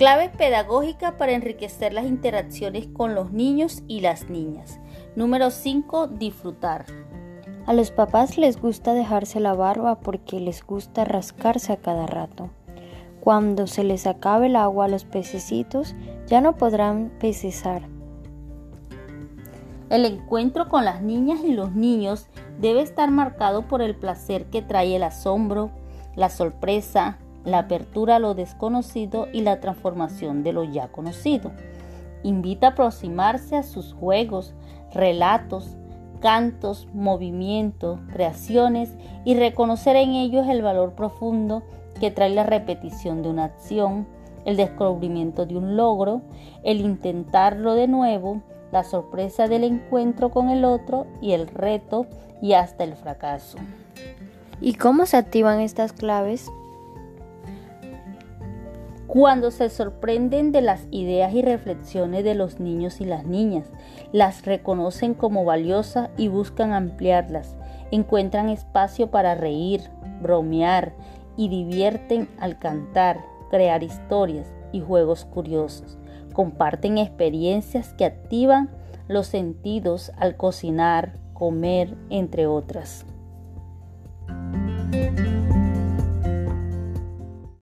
Clave pedagógica para enriquecer las interacciones con los niños y las niñas. Número 5. Disfrutar. A los papás les gusta dejarse la barba porque les gusta rascarse a cada rato. Cuando se les acabe el agua a los pececitos, ya no podrán pecesar. El encuentro con las niñas y los niños debe estar marcado por el placer que trae el asombro, la sorpresa, la apertura a lo desconocido y la transformación de lo ya conocido. Invita a aproximarse a sus juegos, relatos, cantos, movimientos, creaciones y reconocer en ellos el valor profundo que trae la repetición de una acción, el descubrimiento de un logro, el intentarlo de nuevo, la sorpresa del encuentro con el otro y el reto y hasta el fracaso. ¿Y cómo se activan estas claves? Cuando se sorprenden de las ideas y reflexiones de los niños y las niñas, las reconocen como valiosas y buscan ampliarlas, encuentran espacio para reír, bromear y divierten al cantar, crear historias y juegos curiosos. Comparten experiencias que activan los sentidos al cocinar, comer, entre otras.